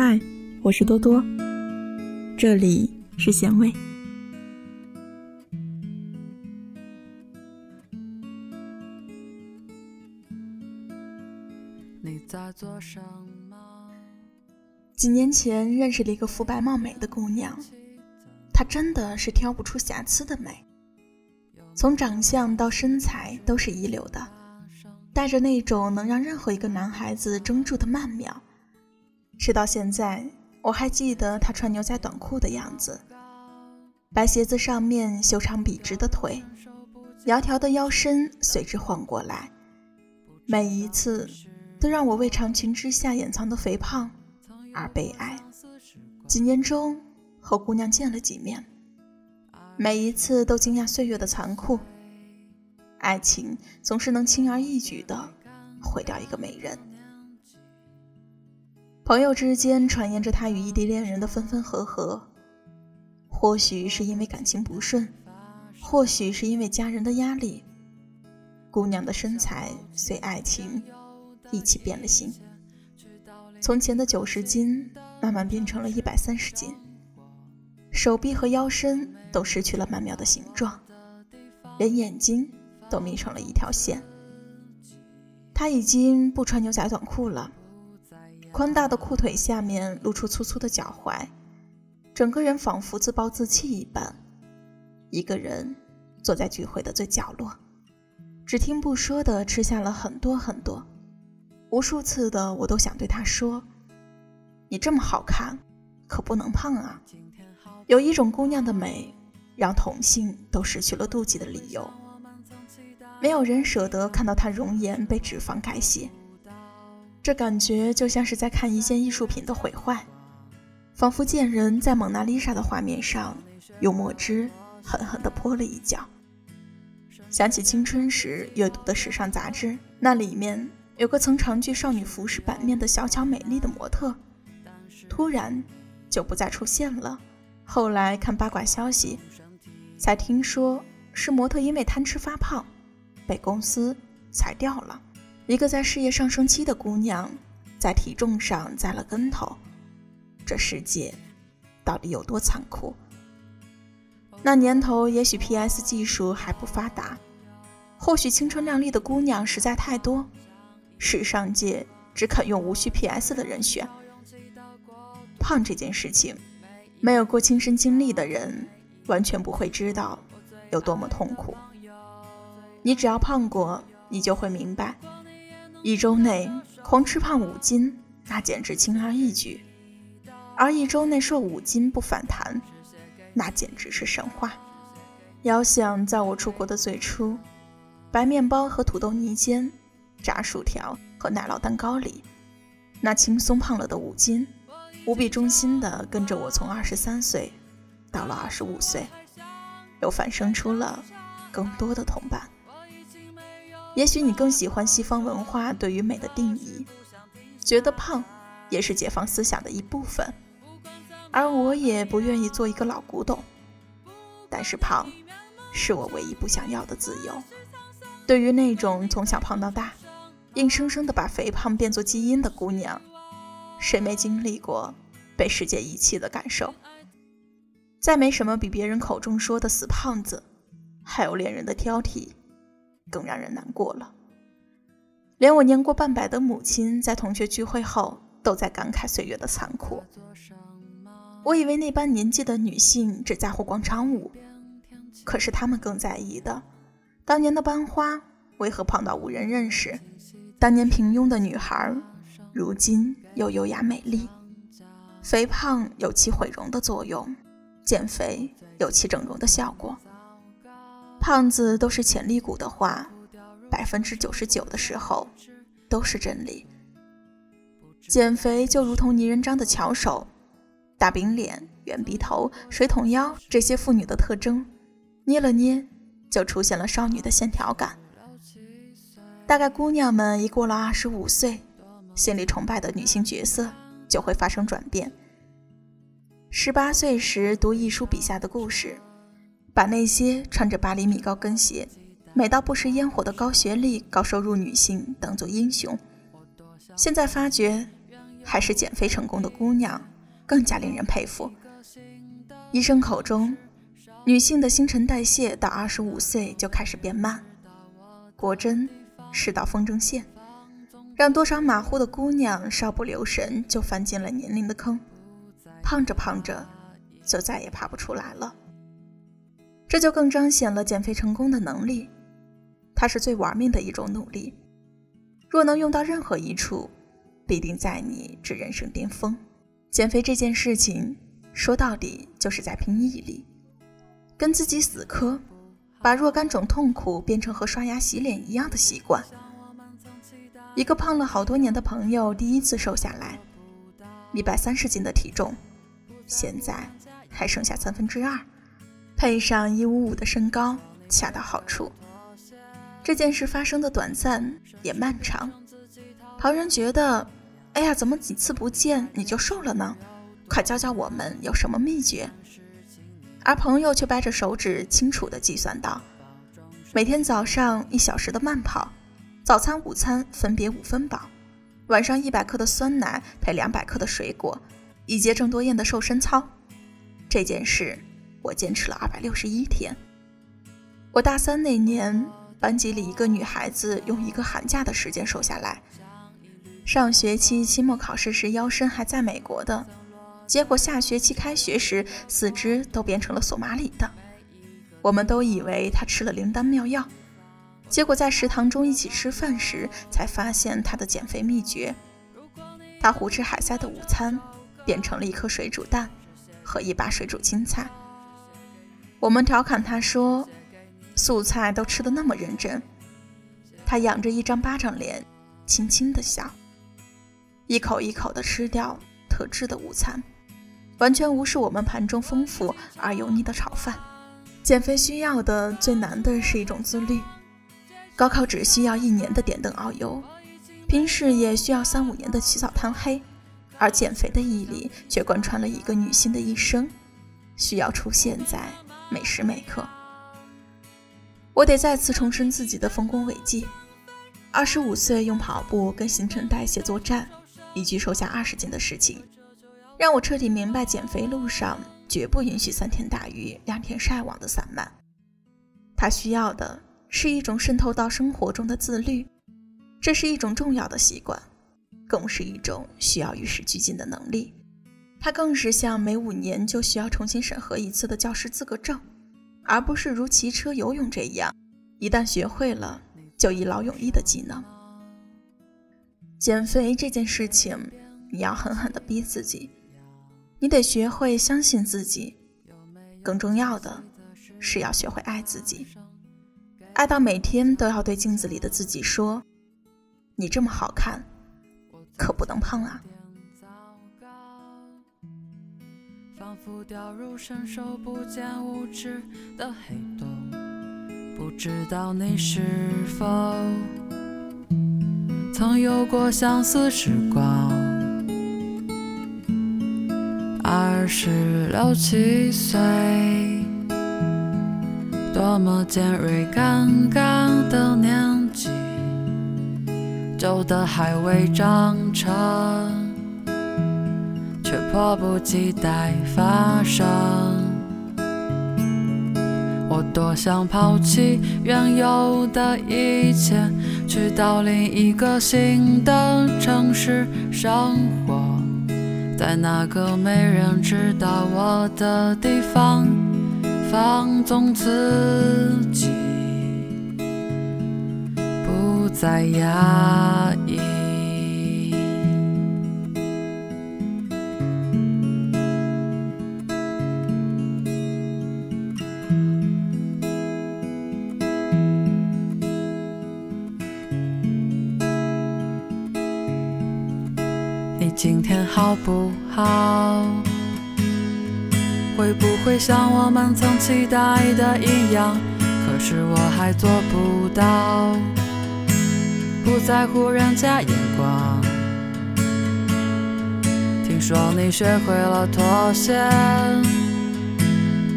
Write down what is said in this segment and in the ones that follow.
嗨，我是多多，这里是咸味。几年前认识了一个肤白貌美的姑娘，她真的是挑不出瑕疵的美，从长相到身材都是一流的，带着那种能让任何一个男孩子怔住的曼妙。直到现在，我还记得她穿牛仔短裤的样子，白鞋子上面修长笔直的腿，窈窕的腰身随之晃过来，每一次都让我为长裙之下掩藏的肥胖而悲哀。几年中和姑娘见了几面，每一次都惊讶岁月的残酷，爱情总是能轻而易举地毁掉一个美人。朋友之间传言着他与异地恋人的分分合合，或许是因为感情不顺，或许是因为家人的压力。姑娘的身材随爱情一起变了形，从前的九十斤慢慢变成了一百三十斤，手臂和腰身都失去了曼妙的形状，连眼睛都眯成了一条线。他已经不穿牛仔短裤了。宽大的裤腿下面露出粗粗的脚踝，整个人仿佛自暴自弃一般。一个人坐在聚会的最角落，只听不说的吃下了很多很多。无数次的我都想对他说：“你这么好看，可不能胖啊！”有一种姑娘的美，让同性都失去了妒忌的理由。没有人舍得看到她容颜被脂肪改写。这感觉就像是在看一件艺术品的毁坏，仿佛见人在蒙娜丽莎的画面上用墨汁狠狠地泼了一脚。想起青春时阅读的时尚杂志，那里面有个曾长居少女服饰版面的小巧美丽的模特，突然就不再出现了。后来看八卦消息，才听说是模特因为贪吃发胖，被公司裁掉了。一个在事业上升期的姑娘，在体重上栽了跟头，这世界到底有多残酷？那年头，也许 PS 技术还不发达，或许青春靓丽的姑娘实在太多，时尚界只肯用无需 PS 的人选。胖这件事情，没有过亲身经历的人，完全不会知道有多么痛苦。你只要胖过，你就会明白。一周内狂吃胖五斤，那简直轻而易举；而一周内瘦五斤不反弹，那简直是神话。遥想在我出国的最初，白面包和土豆泥煎，炸薯条和奶酪蛋糕里，那轻松胖了的五斤，无比忠心地跟着我从二十三岁到了二十五岁，又反生出了更多的同伴。也许你更喜欢西方文化对于美的定义，觉得胖也是解放思想的一部分，而我也不愿意做一个老古董。但是胖，是我唯一不想要的自由。对于那种从小胖到大，硬生生的把肥胖变作基因的姑娘，谁没经历过被世界遗弃的感受？再没什么比别人口中说的死胖子，还有恋人的挑剔。更让人难过了。连我年过半百的母亲，在同学聚会后，都在感慨岁月的残酷。我以为那般年纪的女性只在乎广场舞，可是她们更在意的，当年的班花为何胖到无人认识？当年平庸的女孩，如今又优雅美丽。肥胖有其毁容的作用，减肥有其整容的效果。胖子都是潜力股的话，百分之九十九的时候都是真理。减肥就如同泥人张的巧手，大饼脸、圆鼻头、水桶腰这些妇女的特征，捏了捏就出现了少女的线条感。大概姑娘们一过了二十五岁，心里崇拜的女性角色就会发生转变。十八岁时读一书笔下的故事。把那些穿着八厘米高跟鞋、美到不食烟火的高学历、高收入女性当做英雄，现在发觉还是减肥成功的姑娘更加令人佩服。医生口中，女性的新陈代谢到二十五岁就开始变慢，果真是道风筝线，让多少马虎的姑娘稍不留神就翻进了年龄的坑，胖着胖着就再也爬不出来了。这就更彰显了减肥成功的能力，它是最玩命的一种努力。若能用到任何一处，必定在你至人生巅峰。减肥这件事情，说到底就是在拼毅力，跟自己死磕，把若干种痛苦变成和刷牙洗脸一样的习惯。一个胖了好多年的朋友，第一次瘦下来，一百三十斤的体重，现在还剩下三分之二。配上一五五的身高，恰到好处。这件事发生的短暂也漫长。旁人觉得，哎呀，怎么几次不见你就瘦了呢？快教教我们有什么秘诀。而朋友却掰着手指清楚地计算道：每天早上一小时的慢跑，早餐、午餐分别五分饱，晚上一百克的酸奶配两百克的水果，一节郑多燕的瘦身操。这件事。我坚持了二百六十一天。我大三那年，班级里一个女孩子用一个寒假的时间瘦下来。上学期期末考试时腰身还在美国的，结果下学期开学时四肢都变成了索马里的。我们都以为她吃了灵丹妙药，结果在食堂中一起吃饭时，才发现她的减肥秘诀：她胡吃海塞的午餐变成了一颗水煮蛋和一把水煮青菜。我们调侃他说：“素菜都吃得那么认真。”他仰着一张巴掌脸，轻轻地笑，一口一口地吃掉特制的午餐，完全无视我们盘中丰富而油腻的炒饭。减肥需要的最难的是一种自律。高考只需要一年的点灯熬油，拼事业需要三五年的起早贪黑，而减肥的毅力却贯穿了一个女性的一生，需要出现在。每时每刻，我得再次重申自己的丰功伟绩。二十五岁用跑步跟新陈代谢作战，一举瘦下二十斤的事情，让我彻底明白减肥路上绝不允许三天打鱼两天晒网的散漫。它需要的是一种渗透到生活中的自律，这是一种重要的习惯，更是一种需要与时俱进的能力。它更是像每五年就需要重新审核一次的教师资格证，而不是如骑车、游泳这样，一旦学会了就一劳永逸的技能。减肥这件事情，你要狠狠地逼自己，你得学会相信自己，更重要的是要学会爱自己，爱到每天都要对镜子里的自己说：“你这么好看，可不能胖啊。”浮掉入伸手不见五指的黑洞，不知道你是否曾有过相似时光。二十六七岁，多么尖锐尴尬的年纪，旧的还未长成。却迫不及待发生。我多想抛弃原有的一切，去到另一个新的城市生活，在那个没人知道我的地方放纵自己，不再压抑。好不好？会不会像我们曾期待的一样？可是我还做不到，不在乎人家眼光。听说你学会了妥协，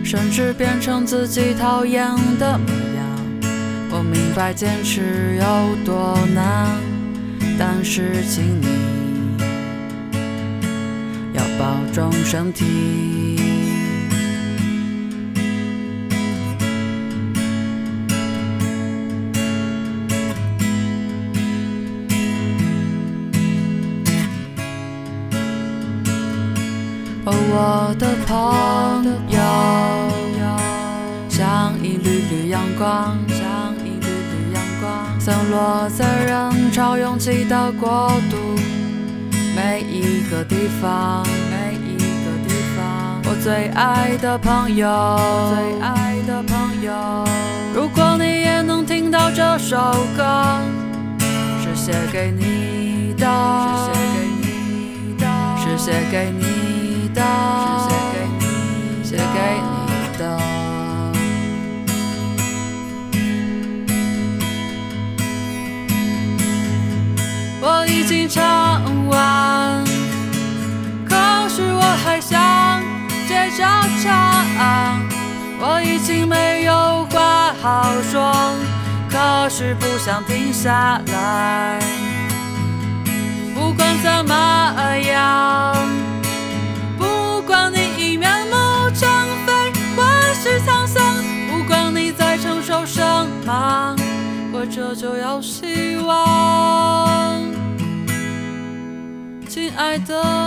甚至变成自己讨厌的模样。我明白坚持有多难，但是请你。保重身体。哦，我的朋友，像一缕缕阳光，像一缕缕阳光，散落在人潮拥挤的国度，每一个地方，最爱的朋友，最爱的朋友，如果你也能听到这首歌，是写给你的，是写给你的，是写给你。的，啊！我已经没有话好说，可是不想停下来。不管怎么样，不管你已面目全非或是沧桑，不管你在承受什么，活着就有希望，亲爱的。